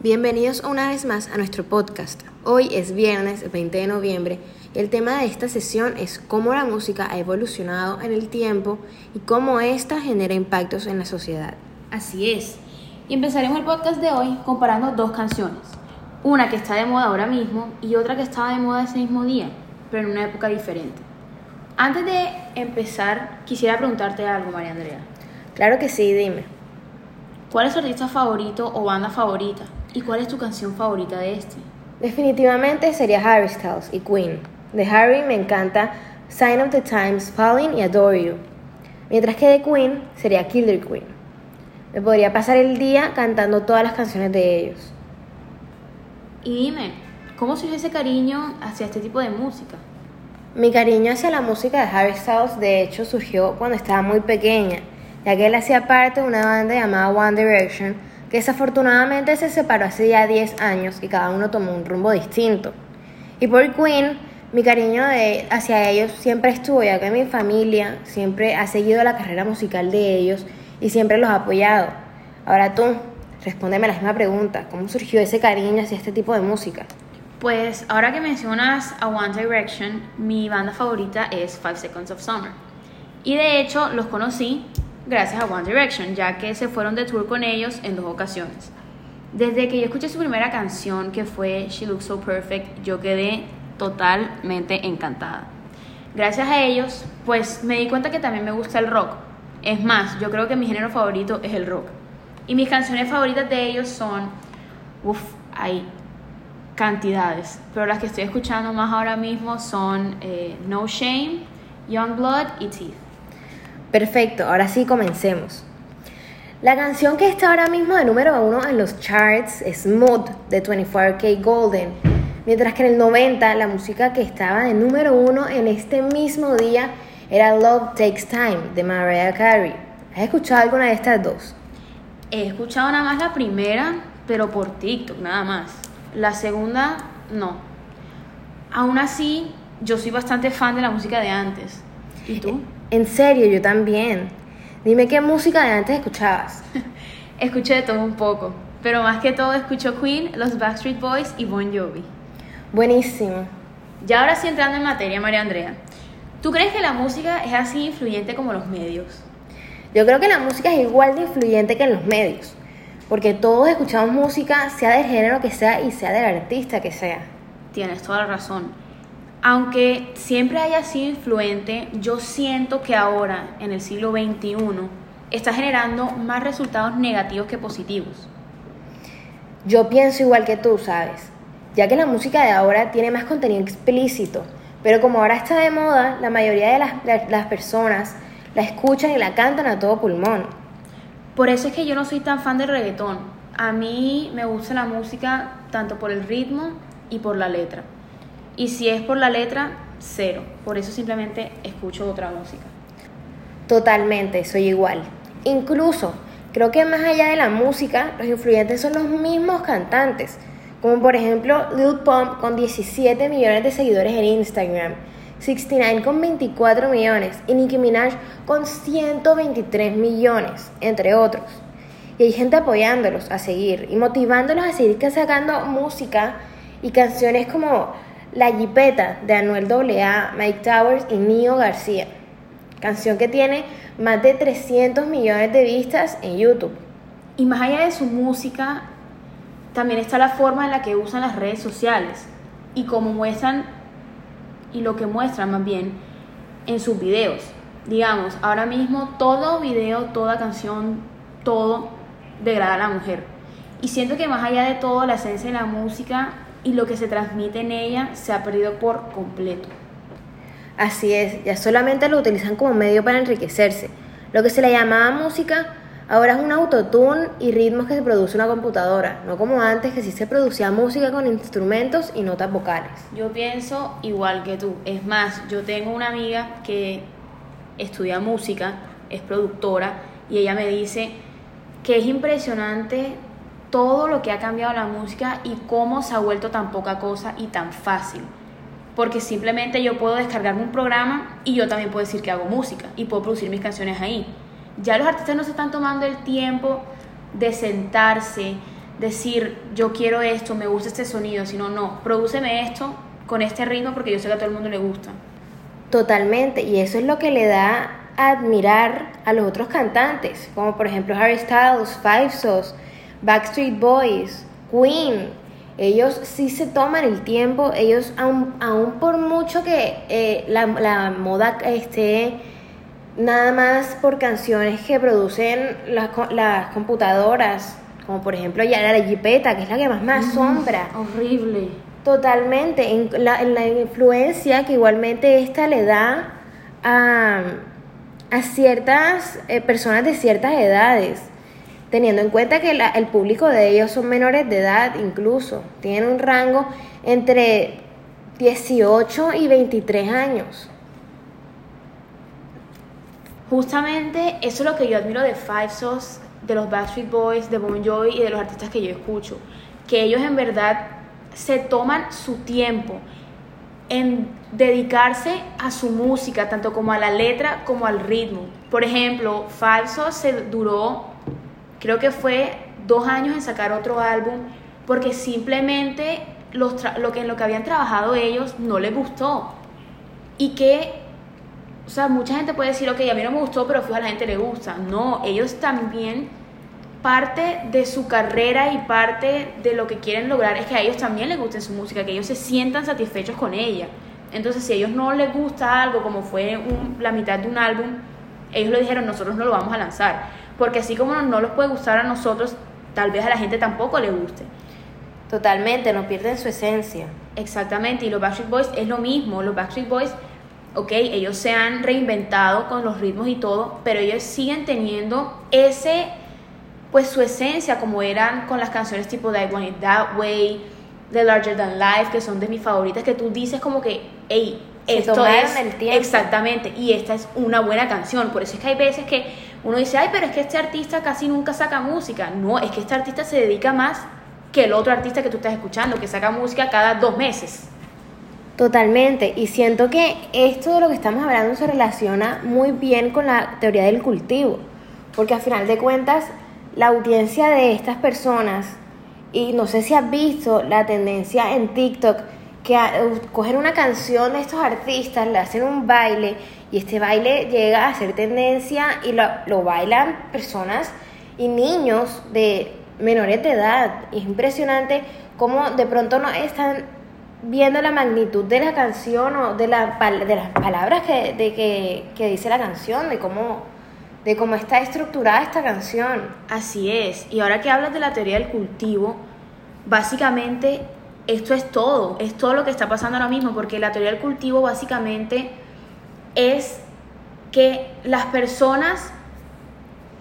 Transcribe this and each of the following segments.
Bienvenidos una vez más a nuestro podcast. Hoy es viernes 20 de noviembre y el tema de esta sesión es cómo la música ha evolucionado en el tiempo y cómo ésta genera impactos en la sociedad. Así es. Y empezaremos el podcast de hoy comparando dos canciones. Una que está de moda ahora mismo y otra que estaba de moda ese mismo día, pero en una época diferente. Antes de empezar, quisiera preguntarte algo, María Andrea. Claro que sí, dime. ¿Cuál es tu artista favorito o banda favorita? ¿Y cuál es tu canción favorita de este? Definitivamente sería Harry Styles y Queen. De Harry me encanta Sign of the Times, Falling y Adore You. Mientras que de Queen sería Killer Queen. Me podría pasar el día cantando todas las canciones de ellos. Y dime, ¿cómo surgió ese cariño hacia este tipo de música? Mi cariño hacia la música de Harry Styles de hecho surgió cuando estaba muy pequeña, ya que él hacía parte de una banda llamada One Direction que desafortunadamente se separó hace ya 10 años y cada uno tomó un rumbo distinto. Y por Queen, mi cariño hacia ellos siempre estuvo, ya que mi familia siempre ha seguido la carrera musical de ellos y siempre los ha apoyado. Ahora tú, respóndeme la misma pregunta, ¿cómo surgió ese cariño hacia este tipo de música? Pues ahora que mencionas a One Direction, mi banda favorita es Five Seconds of Summer. Y de hecho los conocí gracias a One Direction, ya que se fueron de tour con ellos en dos ocasiones. Desde que yo escuché su primera canción, que fue She Looks So Perfect, yo quedé totalmente encantada. Gracias a ellos, pues me di cuenta que también me gusta el rock. Es más, yo creo que mi género favorito es el rock. Y mis canciones favoritas de ellos son, uff, hay cantidades, pero las que estoy escuchando más ahora mismo son eh, No Shame, Young Blood y Teeth. Perfecto, ahora sí comencemos. La canción que está ahora mismo de número uno en los charts es Mood de 24K Golden, mientras que en el 90 la música que estaba de número uno en este mismo día era Love Takes Time de Mariah Carey. ¿Has escuchado alguna de estas dos? He escuchado nada más la primera, pero por TikTok, nada más. La segunda, no. Aún así, yo soy bastante fan de la música de antes. ¿Y tú? En serio, yo también. Dime qué música de antes escuchabas. Escuché de todo un poco, pero más que todo escucho Queen, los Backstreet Boys y Bon Jovi. Buenísimo. Ya ahora sí entrando en materia, María Andrea. ¿Tú crees que la música es así influyente como los medios? Yo creo que la música es igual de influyente que en los medios, porque todos escuchamos música, sea del género que sea y sea del artista que sea. Tienes toda la razón. Aunque siempre haya sido influente, yo siento que ahora, en el siglo XXI, está generando más resultados negativos que positivos. Yo pienso igual que tú, ¿sabes? Ya que la música de ahora tiene más contenido explícito, pero como ahora está de moda, la mayoría de las, las personas la escuchan y la cantan a todo pulmón. Por eso es que yo no soy tan fan del reggaetón. A mí me gusta la música tanto por el ritmo y por la letra. Y si es por la letra, cero. Por eso simplemente escucho otra música. Totalmente, soy igual. Incluso, creo que más allá de la música, los influyentes son los mismos cantantes. Como por ejemplo Lil Pump con 17 millones de seguidores en Instagram, 69 con 24 millones y Nicki Minaj con 123 millones, entre otros. Y hay gente apoyándolos a seguir y motivándolos a seguir sacando música y canciones como la Jipeta de Anuel AA, Mike Towers y Nio García. Canción que tiene más de 300 millones de vistas en YouTube. Y más allá de su música, también está la forma en la que usan las redes sociales y cómo muestran y lo que muestran más bien en sus videos. Digamos, ahora mismo todo video, toda canción, todo degrada a la mujer. Y siento que más allá de todo, la esencia de la música y lo que se transmite en ella se ha perdido por completo. Así es, ya solamente lo utilizan como medio para enriquecerse. Lo que se le llamaba música ahora es un autotune y ritmos que se produce una computadora, no como antes que sí se producía música con instrumentos y notas vocales. Yo pienso igual que tú. Es más, yo tengo una amiga que estudia música, es productora, y ella me dice que es impresionante todo lo que ha cambiado la música y cómo se ha vuelto tan poca cosa y tan fácil. Porque simplemente yo puedo descargarme un programa y yo también puedo decir que hago música y puedo producir mis canciones ahí. Ya los artistas no se están tomando el tiempo de sentarse, decir, yo quiero esto, me gusta este sonido, sino, no, prodúceme esto con este ritmo porque yo sé que a todo el mundo le gusta. Totalmente, y eso es lo que le da a admirar a los otros cantantes, como por ejemplo Harry Styles, Five Sauce, Backstreet Boys, Queen. Ellos sí se toman el tiempo, ellos aún, aún por mucho que eh, la, la, moda esté nada más por canciones que producen las, las computadoras, como por ejemplo ya la Jipeta, que es la que más me asombra. Horrible Totalmente, en la, en la influencia que igualmente esta le da a, a ciertas eh, personas de ciertas edades, teniendo en cuenta que la, el público de ellos son menores de edad incluso, tienen un rango entre 18 y 23 años. Justamente eso es lo que yo admiro de Five Sauce, de los Backstreet Boys, de Bon Jovi y de los artistas que yo escucho, que ellos en verdad se toman su tiempo en dedicarse a su música, tanto como a la letra como al ritmo. Por ejemplo, Falso se duró, creo que fue dos años en sacar otro álbum, porque simplemente los lo que en lo que habían trabajado ellos no les gustó. Y que, o sea, mucha gente puede decir, ok, a mí no me gustó, pero a la gente le gusta. No, ellos también parte de su carrera y parte de lo que quieren lograr es que a ellos también les guste su música, que ellos se sientan satisfechos con ella. Entonces, si a ellos no les gusta algo, como fue la mitad de un álbum, ellos le dijeron, nosotros no lo vamos a lanzar. Porque así como no les puede gustar a nosotros, tal vez a la gente tampoco le guste. Totalmente, no pierden su esencia. Exactamente, y los Backstreet Boys es lo mismo. Los Backstreet Boys, ok, ellos se han reinventado con los ritmos y todo, pero ellos siguen teniendo ese pues su esencia, como eran con las canciones tipo I Want It That Way, The Larger Than Life, que son de mis favoritas, que tú dices como que, hey, esto es el tiempo. exactamente, y esta es una buena canción. Por eso es que hay veces que uno dice, ay, pero es que este artista casi nunca saca música. No, es que este artista se dedica más que el otro artista que tú estás escuchando, que saca música cada dos meses. Totalmente, y siento que esto de lo que estamos hablando se relaciona muy bien con la teoría del cultivo, porque al final de cuentas la audiencia de estas personas, y no sé si has visto la tendencia en TikTok, que cogen una canción de estos artistas, le hacen un baile, y este baile llega a ser tendencia y lo, lo bailan personas y niños de menores de edad. Es impresionante cómo de pronto no están viendo la magnitud de la canción o de, la, de las palabras que, de que, que dice la canción, de cómo de cómo está estructurada esta canción. Así es. Y ahora que hablas de la teoría del cultivo, básicamente esto es todo, es todo lo que está pasando ahora mismo, porque la teoría del cultivo básicamente es que las personas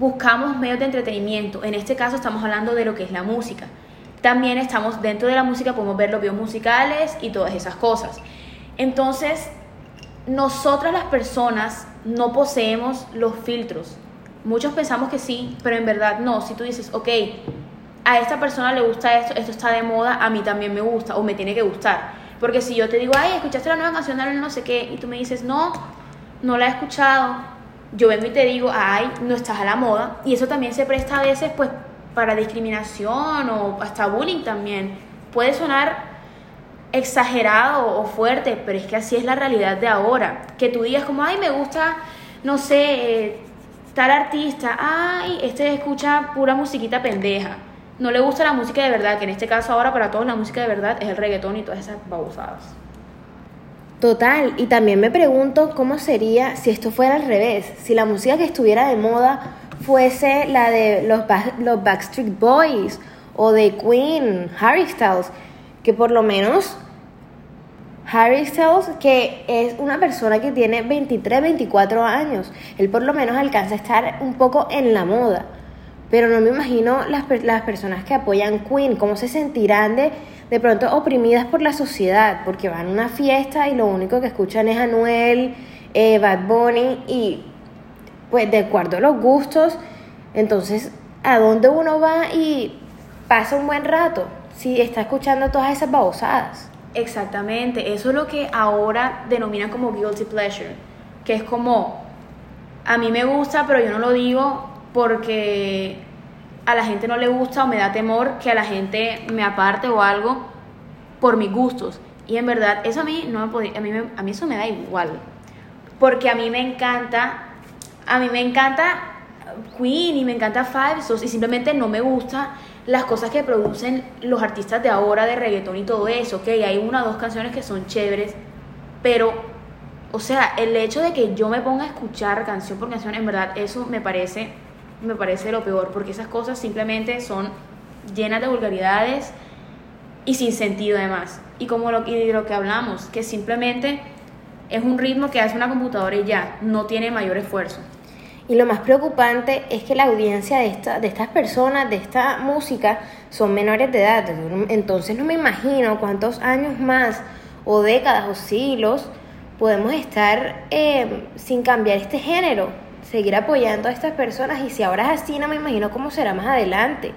buscamos medios de entretenimiento. En este caso estamos hablando de lo que es la música. También estamos dentro de la música, podemos ver los videos musicales y todas esas cosas. Entonces, nosotras las personas no poseemos los filtros. Muchos pensamos que sí, pero en verdad no. Si tú dices, ok, a esta persona le gusta esto, esto está de moda, a mí también me gusta o me tiene que gustar. Porque si yo te digo, ay, ¿escuchaste la nueva canción de no sé qué? Y tú me dices, no, no la he escuchado. Yo vengo y te digo, ay, no estás a la moda. Y eso también se presta a veces, pues, para discriminación o hasta bullying también. Puede sonar exagerado o fuerte, pero es que así es la realidad de ahora. Que tú digas como, ay, me gusta, no sé, eh, tal artista, ay, este escucha pura musiquita pendeja. No le gusta la música de verdad, que en este caso ahora para todos la música de verdad es el reggaetón y todas esas babosadas. Total, y también me pregunto cómo sería si esto fuera al revés, si la música que estuviera de moda fuese la de los, los Backstreet Boys o de Queen, Harry Styles, que por lo menos Harry Styles, que es una persona que tiene 23, 24 años, él por lo menos alcanza a estar un poco en la moda. Pero no me imagino las, las personas que apoyan Queen, cómo se sentirán de, de pronto oprimidas por la sociedad, porque van a una fiesta y lo único que escuchan es Anuel, eh, Bad Bunny y pues de acuerdo a los gustos, entonces, ¿a dónde uno va y pasa un buen rato? si está escuchando todas esas babosadas. Exactamente, eso es lo que ahora denominan como guilty pleasure, que es como, a mí me gusta, pero yo no lo digo porque a la gente no le gusta o me da temor que a la gente me aparte o algo por mis gustos. Y en verdad, eso a mí no me podía, a mí, a mí eso me da igual. Porque a mí me encanta, a mí me encanta Queen y me encanta Five Sos y simplemente no me gusta las cosas que producen los artistas de ahora de reggaetón y todo eso, ok, hay una o dos canciones que son chéveres, pero, o sea, el hecho de que yo me ponga a escuchar canción por canción, en verdad, eso me parece, me parece lo peor, porque esas cosas simplemente son llenas de vulgaridades y sin sentido además. Y como lo, y lo que hablamos, que simplemente es un ritmo que hace una computadora y ya, no tiene mayor esfuerzo. Y lo más preocupante es que la audiencia de, esta, de estas personas, de esta música, son menores de edad. Entonces no me imagino cuántos años más, o décadas, o siglos, podemos estar eh, sin cambiar este género, seguir apoyando a estas personas. Y si ahora es así, no me imagino cómo será más adelante.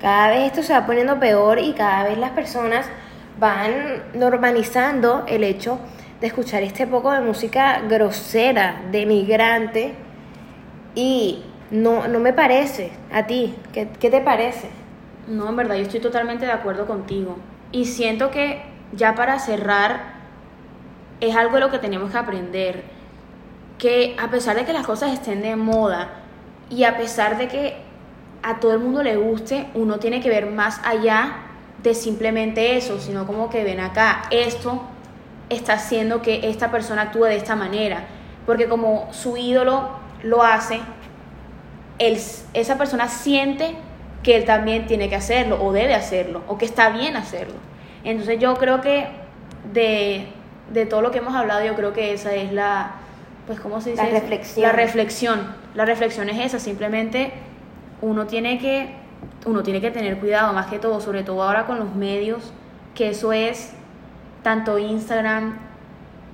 Cada vez esto se va poniendo peor y cada vez las personas van normalizando el hecho de escuchar este poco de música grosera, de migrante y no, no me parece. ¿A ti? ¿Qué, ¿Qué te parece? No, en verdad, yo estoy totalmente de acuerdo contigo. Y siento que ya para cerrar, es algo lo que tenemos que aprender. Que a pesar de que las cosas estén de moda y a pesar de que a todo el mundo le guste, uno tiene que ver más allá de simplemente eso, sino como que ven acá, esto está haciendo que esta persona actúe de esta manera. Porque como su ídolo lo hace, él, esa persona siente que él también tiene que hacerlo o debe hacerlo o que está bien hacerlo. Entonces yo creo que de, de todo lo que hemos hablado, yo creo que esa es la, pues ¿cómo se dice? La reflexión. La reflexión. La reflexión es esa, simplemente uno tiene que, uno tiene que tener cuidado más que todo, sobre todo ahora con los medios, que eso es tanto Instagram,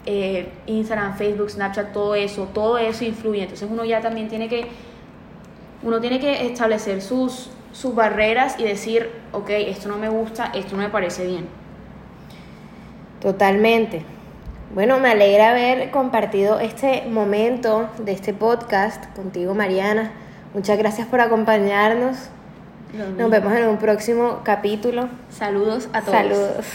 eh, Instagram, Facebook, Snapchat, todo eso, todo eso influye. Entonces uno ya también tiene que, uno tiene que establecer sus, sus barreras y decir, ok, esto no me gusta, esto no me parece bien. Totalmente. Bueno, me alegra haber compartido este momento de este podcast contigo, Mariana. Muchas gracias por acompañarnos. Nos vemos en un próximo capítulo. Saludos a todos. Saludos.